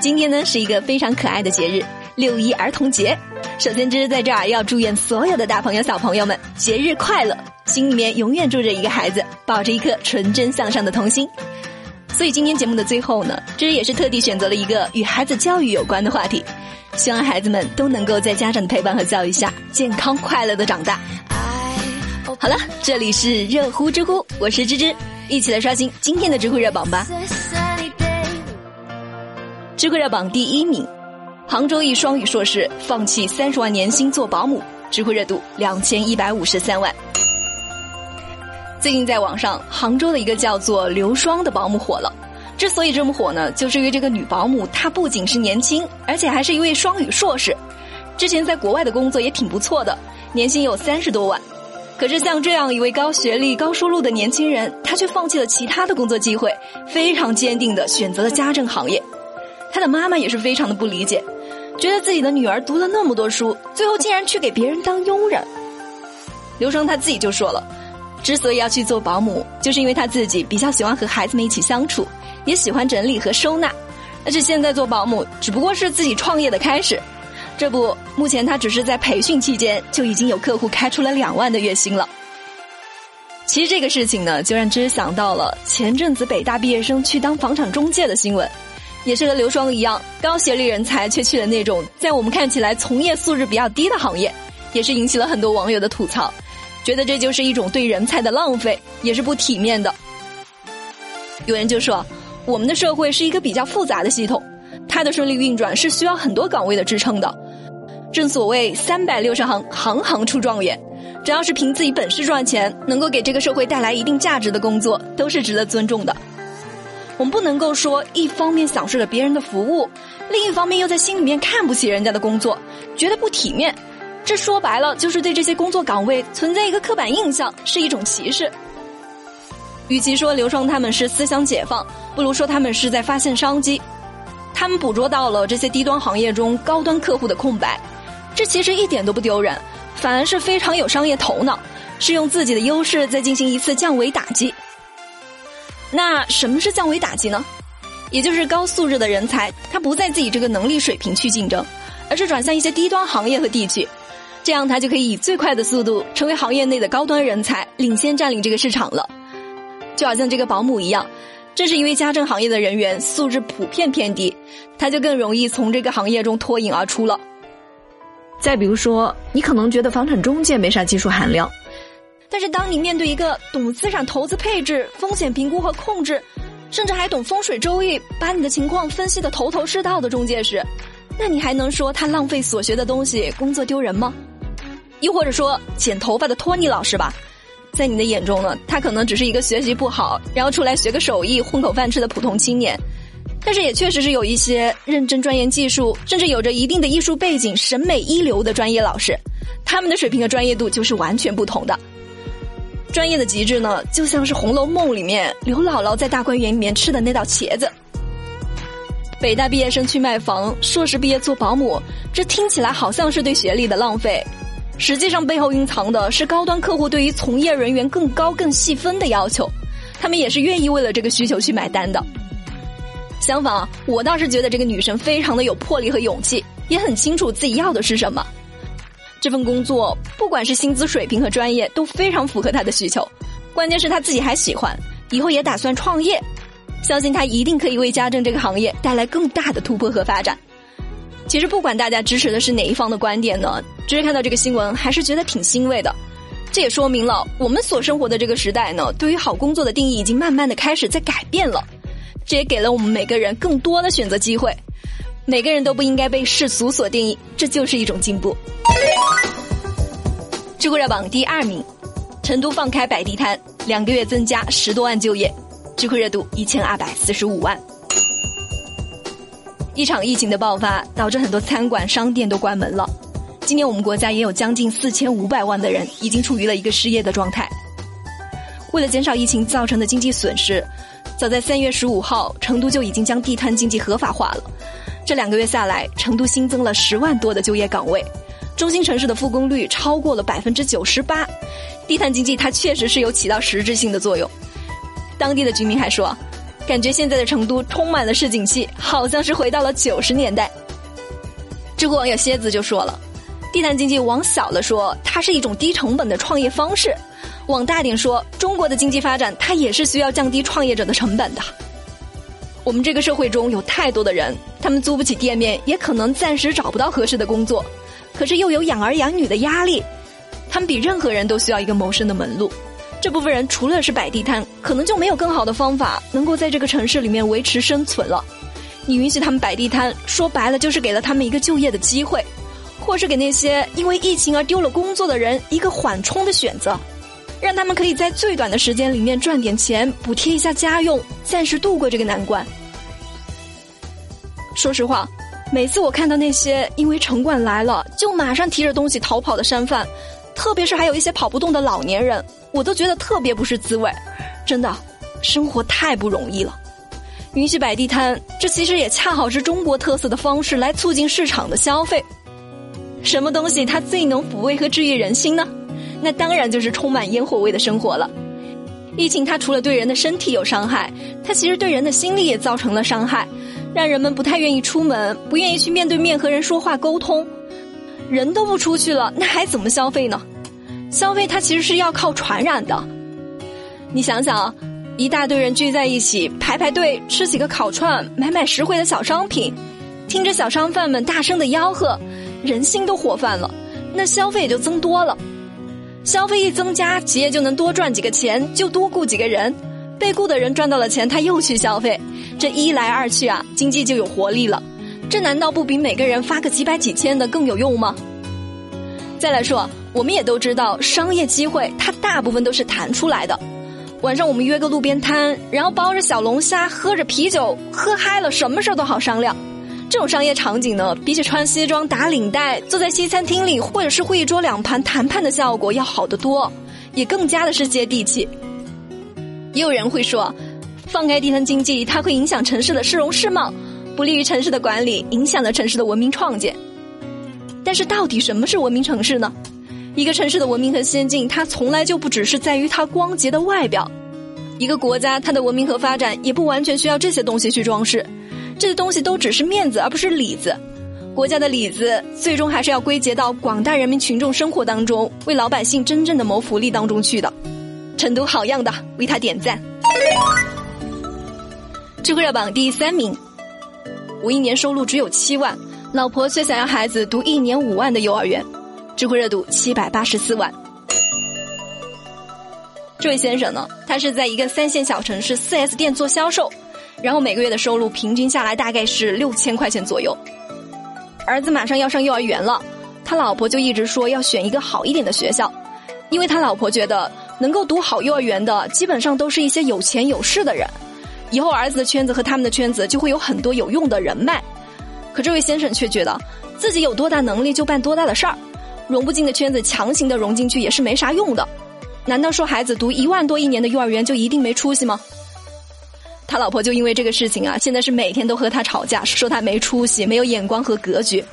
今天呢是一个非常可爱的节日——六一儿童节。首先，芝芝在这儿要祝愿所有的大朋友、小朋友们节日快乐，心里面永远住着一个孩子，抱着一颗纯真向上的童心。所以今天节目的最后呢，芝芝也是特地选择了一个与孩子教育有关的话题，希望孩子们都能够在家长的陪伴和教育下，健康快乐的长大。好了，这里是热乎知乎，我是芝芝，一起来刷新今天的知乎热榜吧。知乎热榜第一名，杭州一双语硕士放弃三十万年薪做保姆，知乎热度两千一百五十三万。最近在网上，杭州的一个叫做刘双的保姆火了。之所以这么火呢，就是因为这个女保姆她不仅是年轻，而且还是一位双语硕士，之前在国外的工作也挺不错的，年薪有三十多万。可是像这样一位高学历、高收入的年轻人，他却放弃了其他的工作机会，非常坚定的选择了家政行业。他的妈妈也是非常的不理解，觉得自己的女儿读了那么多书，最后竟然去给别人当佣人。刘双他自己就说了，之所以要去做保姆，就是因为他自己比较喜欢和孩子们一起相处，也喜欢整理和收纳。而且现在做保姆只不过是自己创业的开始。这不，目前他只是在培训期间就已经有客户开出了两万的月薪了。其实这个事情呢，就让芝想到了前阵子北大毕业生去当房产中介的新闻。也是和刘双一样，高学历人才却去了那种在我们看起来从业素质比较低的行业，也是引起了很多网友的吐槽，觉得这就是一种对人才的浪费，也是不体面的。有人就说，我们的社会是一个比较复杂的系统，它的顺利运转是需要很多岗位的支撑的。正所谓三百六十行，行行出状元，只要是凭自己本事赚钱，能够给这个社会带来一定价值的工作，都是值得尊重的。我们不能够说一方面享受着别人的服务，另一方面又在心里面看不起人家的工作，觉得不体面。这说白了就是对这些工作岗位存在一个刻板印象，是一种歧视。与其说刘双他们是思想解放，不如说他们是在发现商机。他们捕捉到了这些低端行业中高端客户的空白，这其实一点都不丢人，反而是非常有商业头脑，是用自己的优势在进行一次降维打击。那什么是降维打击呢？也就是高素质的人才，他不在自己这个能力水平去竞争，而是转向一些低端行业和地区，这样他就可以以最快的速度成为行业内的高端人才，领先占领这个市场了。就好像这个保姆一样，正是因为家政行业的人员素质普遍偏低，他就更容易从这个行业中脱颖而出了。再比如说，你可能觉得房产中介没啥技术含量。但是，当你面对一个懂资产投资配置、风险评估和控制，甚至还懂风水周易，把你的情况分析的头头是道的中介时，那你还能说他浪费所学的东西、工作丢人吗？又或者说剪头发的托尼老师吧，在你的眼中呢，他可能只是一个学习不好，然后出来学个手艺混口饭吃的普通青年，但是也确实是有一些认真钻研技术，甚至有着一定的艺术背景、审美一流的专业老师，他们的水平和专业度就是完全不同的。专业的极致呢，就像是《红楼梦》里面刘姥姥在大观园里面吃的那道茄子。北大毕业生去卖房，硕士毕业做保姆，这听起来好像是对学历的浪费，实际上背后蕴藏的是高端客户对于从业人员更高、更细分的要求，他们也是愿意为了这个需求去买单的。相反，我倒是觉得这个女生非常的有魄力和勇气，也很清楚自己要的是什么。这份工作，不管是薪资水平和专业，都非常符合他的需求。关键是他自己还喜欢，以后也打算创业，相信他一定可以为家政这个行业带来更大的突破和发展。其实，不管大家支持的是哪一方的观点呢，只是看到这个新闻，还是觉得挺欣慰的。这也说明了我们所生活的这个时代呢，对于好工作的定义已经慢慢的开始在改变了。这也给了我们每个人更多的选择机会。每个人都不应该被世俗所定义，这就是一种进步。知乎热榜第二名，成都放开摆地摊，两个月增加十多万就业，知乎热度一千二百四十五万。一场疫情的爆发，导致很多餐馆、商店都关门了。今年我们国家也有将近四千五百万的人已经处于了一个失业的状态。为了减少疫情造成的经济损失，早在三月十五号，成都就已经将地摊经济合法化了。这两个月下来，成都新增了十万多的就业岗位，中心城市的复工率超过了百分之九十八，地摊经济它确实是有起到实质性的作用。当地的居民还说，感觉现在的成都充满了市井气，好像是回到了九十年代。知乎网友蝎子就说了：“地摊经济往小了说，它是一种低成本的创业方式；往大点说，中国的经济发展它也是需要降低创业者的成本的。我们这个社会中有太多的人，他们租不起店面，也可能暂时找不到合适的工作，可是又有养儿养女的压力，他们比任何人都需要一个谋生的门路。”这部分人除了是摆地摊，可能就没有更好的方法能够在这个城市里面维持生存了。你允许他们摆地摊，说白了就是给了他们一个就业的机会，或是给那些因为疫情而丢了工作的人一个缓冲的选择，让他们可以在最短的时间里面赚点钱，补贴一下家用，暂时度过这个难关。说实话，每次我看到那些因为城管来了就马上提着东西逃跑的商贩。特别是还有一些跑不动的老年人，我都觉得特别不是滋味。真的，生活太不容易了。允许摆地摊，这其实也恰好是中国特色的方式来促进市场的消费。什么东西它最能抚慰和治愈人心呢？那当然就是充满烟火味的生活了。疫情它除了对人的身体有伤害，它其实对人的心理也造成了伤害，让人们不太愿意出门，不愿意去面对面和人说话沟通。人都不出去了，那还怎么消费呢？消费它其实是要靠传染的。你想想，一大堆人聚在一起排排队吃几个烤串，买买实惠的小商品，听着小商贩们大声的吆喝，人心都活泛了，那消费也就增多了。消费一增加，企业就能多赚几个钱，就多雇几个人，被雇的人赚到了钱，他又去消费，这一来二去啊，经济就有活力了。这难道不比每个人发个几百几千的更有用吗？再来说，我们也都知道，商业机会它大部分都是谈出来的。晚上我们约个路边摊，然后包着小龙虾，喝着啤酒，喝嗨了，什么事儿都好商量。这种商业场景呢，比起穿西装打领带，坐在西餐厅里，或者是会议桌两盘谈判的效果要好得多，也更加的是接地气。也有人会说，放开地摊经济，它会影响城市的市容市貌。不利于城市的管理，影响了城市的文明创建。但是，到底什么是文明城市呢？一个城市的文明和先进，它从来就不只是在于它光洁的外表。一个国家，它的文明和发展，也不完全需要这些东西去装饰。这些东西都只是面子，而不是里子。国家的里子，最终还是要归结到广大人民群众生活当中，为老百姓真正的谋福利当中去的。成都好样的，为他点赞。知乎热榜第三名。我一年收入只有七万，老婆却想要孩子读一年五万的幼儿园，知乎热度七百八十四万。这位先生呢，他是在一个三线小城市四 S 店做销售，然后每个月的收入平均下来大概是六千块钱左右。儿子马上要上幼儿园了，他老婆就一直说要选一个好一点的学校，因为他老婆觉得能够读好幼儿园的，基本上都是一些有钱有势的人。以后儿子的圈子和他们的圈子就会有很多有用的人脉，可这位先生却觉得自己有多大能力就办多大的事儿，融不进的圈子强行的融进去也是没啥用的。难道说孩子读一万多一年的幼儿园就一定没出息吗？他老婆就因为这个事情啊，现在是每天都和他吵架，说他没出息、没有眼光和格局。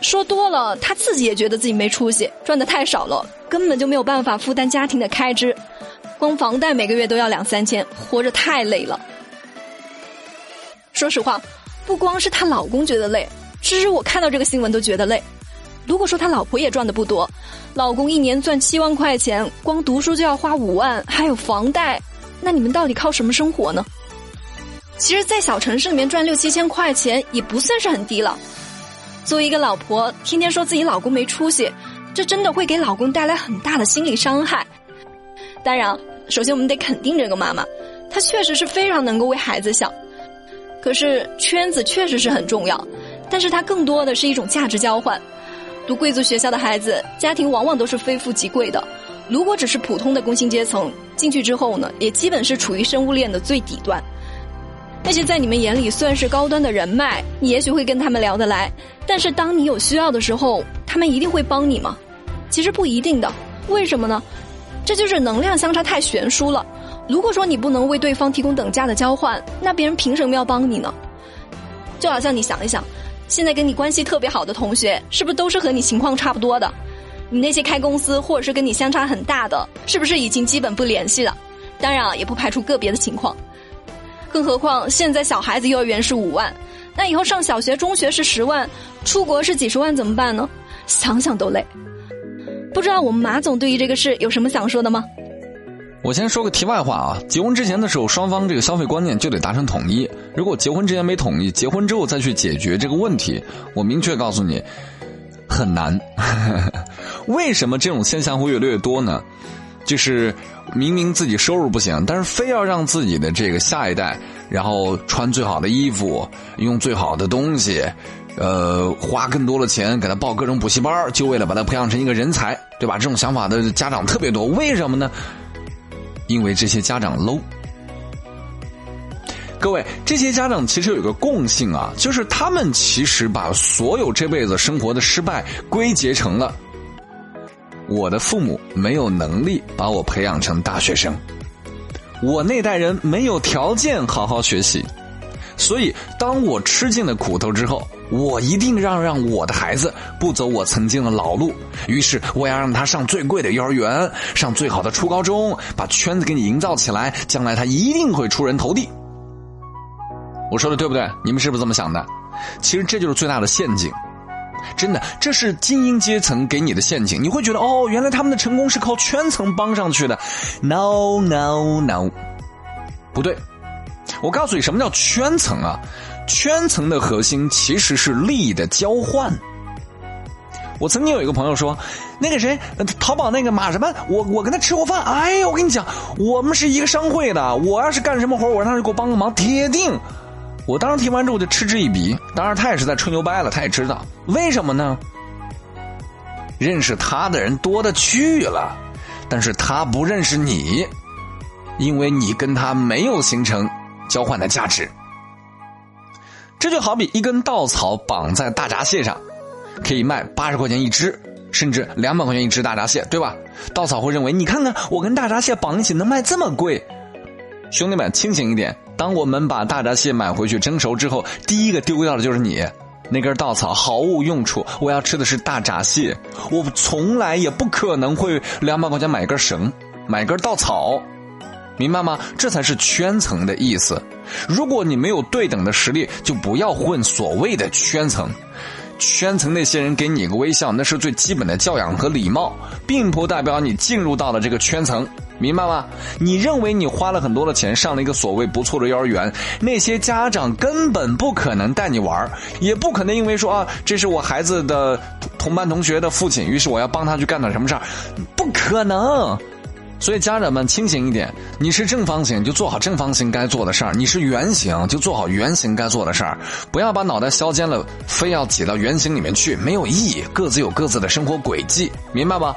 说多了，他自己也觉得自己没出息，赚的太少了，根本就没有办法负担家庭的开支，光房贷每个月都要两三千，活着太累了。说实话，不光是她老公觉得累，其实我看到这个新闻都觉得累。如果说他老婆也赚的不多，老公一年赚七万块钱，光读书就要花五万，还有房贷，那你们到底靠什么生活呢？其实，在小城市里面赚六七千块钱也不算是很低了。作为一个老婆，天天说自己老公没出息，这真的会给老公带来很大的心理伤害。当然，首先我们得肯定这个妈妈，她确实是非常能够为孩子想。可是圈子确实是很重要，但是它更多的是一种价值交换。读贵族学校的孩子，家庭往往都是非富即贵的。如果只是普通的工薪阶层进去之后呢，也基本是处于生物链的最底端。那些在你们眼里算是高端的人脉，你也许会跟他们聊得来，但是当你有需要的时候，他们一定会帮你吗？其实不一定的。为什么呢？这就是能量相差太悬殊了。如果说你不能为对方提供等价的交换，那别人凭什么要帮你呢？就好像你想一想，现在跟你关系特别好的同学，是不是都是和你情况差不多的？你那些开公司或者是跟你相差很大的，是不是已经基本不联系了？当然啊，也不排除个别的情况。更何况现在小孩子幼儿园是五万，那以后上小学、中学是十万，出国是几十万，怎么办呢？想想都累。不知道我们马总对于这个事有什么想说的吗？我先说个题外话啊，结婚之前的时候，双方这个消费观念就得达成统一。如果结婚之前没统一，结婚之后再去解决这个问题，我明确告诉你，很难。为什么这种现象会越来越多呢？就是明明自己收入不行，但是非要让自己的这个下一代，然后穿最好的衣服，用最好的东西，呃，花更多的钱给他报各种补习班，就为了把他培养成一个人才，对吧？这种想法的家长特别多，为什么呢？因为这些家长 low。各位，这些家长其实有一个共性啊，就是他们其实把所有这辈子生活的失败归结成了。我的父母没有能力把我培养成大学生，我那代人没有条件好好学习，所以当我吃尽了苦头之后，我一定让让我的孩子不走我曾经的老路。于是我要让他上最贵的幼儿园，上最好的初高中，把圈子给你营造起来，将来他一定会出人头地。我说的对不对？你们是不是这么想的？其实这就是最大的陷阱。真的，这是精英阶层给你的陷阱。你会觉得，哦，原来他们的成功是靠圈层帮上去的。No No No，不对。我告诉你，什么叫圈层啊？圈层的核心其实是利益的交换。我曾经有一个朋友说，那个谁，淘宝那个马什么，我我跟他吃过饭。哎呀，我跟你讲，我们是一个商会的。我要是干什么活，我让他给我帮个忙，铁定。我当时听完之后就嗤之以鼻，当然他也是在吹牛掰了，他也知道为什么呢？认识他的人多的去了，但是他不认识你，因为你跟他没有形成交换的价值。这就好比一根稻草绑在大闸蟹上，可以卖八十块钱一只，甚至两百块钱一只大闸蟹，对吧？稻草会认为，你看看我跟大闸蟹绑一起能卖这么贵。兄弟们，清醒一点！当我们把大闸蟹买回去蒸熟之后，第一个丢掉的就是你那根稻草，毫无用处。我要吃的是大闸蟹，我从来也不可能会两百块钱买根绳，买根稻草，明白吗？这才是圈层的意思。如果你没有对等的实力，就不要混所谓的圈层。圈层那些人给你个微笑，那是最基本的教养和礼貌，并不代表你进入到了这个圈层。明白吗？你认为你花了很多的钱上了一个所谓不错的幼儿园，那些家长根本不可能带你玩也不可能因为说啊，这是我孩子的同班同学的父亲，于是我要帮他去干点什么事儿，不可能。所以家长们清醒一点，你是正方形就做好正方形该做的事儿，你是圆形就做好圆形该做的事儿，不要把脑袋削尖了，非要挤到圆形里面去，没有意义。各自有各自的生活轨迹，明白吗？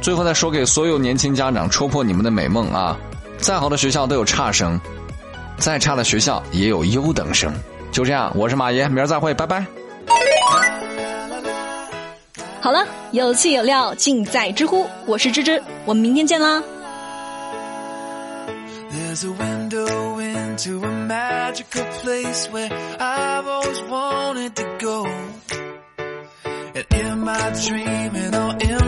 最后再说给所有年轻家长，戳破你们的美梦啊！再好的学校都有差生，再差的学校也有优等生。就这样，我是马爷，明儿再会，拜拜。好了，有趣有料尽在知乎，我是芝芝，我们明天见啦。And in my dreaming or in my wake, I don't know, it just feels like